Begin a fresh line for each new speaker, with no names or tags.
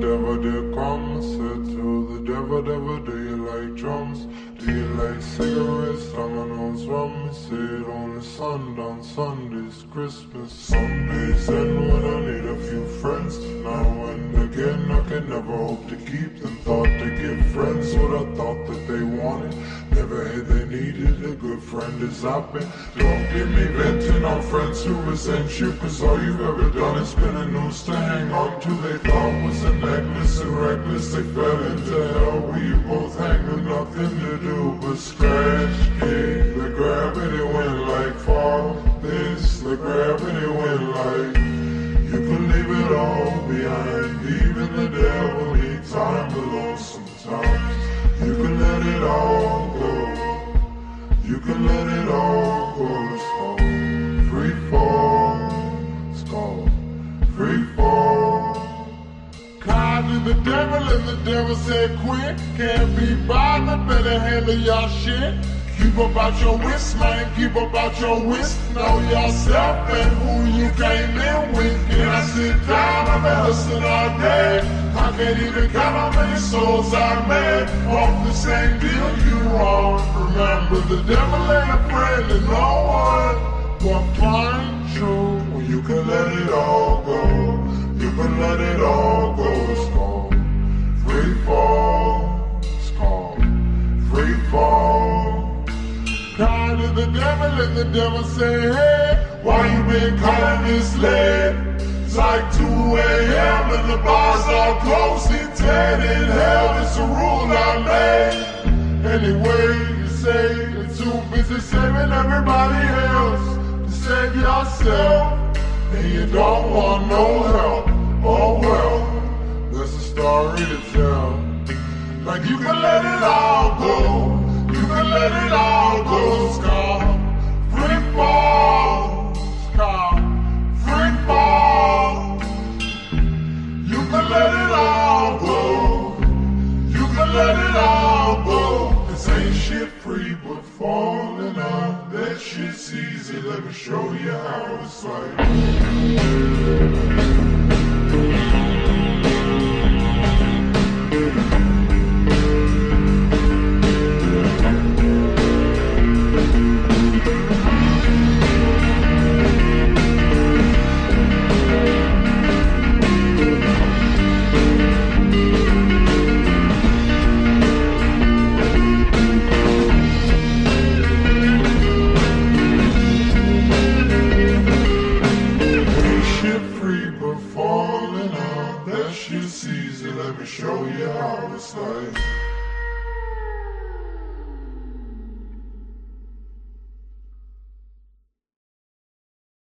devil did come said to the devil, devil, do you like drums? Do you like cigarettes, dominoes, rum? He said only sundown, Sundays, Christmas, Sundays, and when I need a few friends. Now and again, I can never hope to keep them. Thought to give friends what I thought that they wanted. Never had they needed a good friend as I've been. Don't give me venting on friends who resent you, cause all you've ever done is been a noose to to. They thought was a necklace and reckless, they fell into hell you both hang with nothing to do but scratch. Kick the gravity went like fall. This, the gravity went like. You can leave it all behind, even the devil needs time alone sometimes. You can let it all go. You can let it all go. The devil and the devil said quit. Can't be bothered, better handle your shit. Keep about your wrist, man, keep about your wrist. Know yourself and who you came in with. Can I sit down? I've been hustling all day. I can't even count how many souls I made. Off the same deal you on. Remember, the devil ain't a friend to the devil and the devil say, hey, why you been calling this late? It's like 2 a.m. and the bars are closed. It's dead in hell, it's a rule I made. Anyway, you say you're too busy saving everybody else to save yourself. And you don't want no help. Oh well, there's a story to tell. Like you can let it all Let it all go. This ain't shit free, but falling on that shit's easy. Let me show you how it's like. That shit's easy. Let me show you how it's like.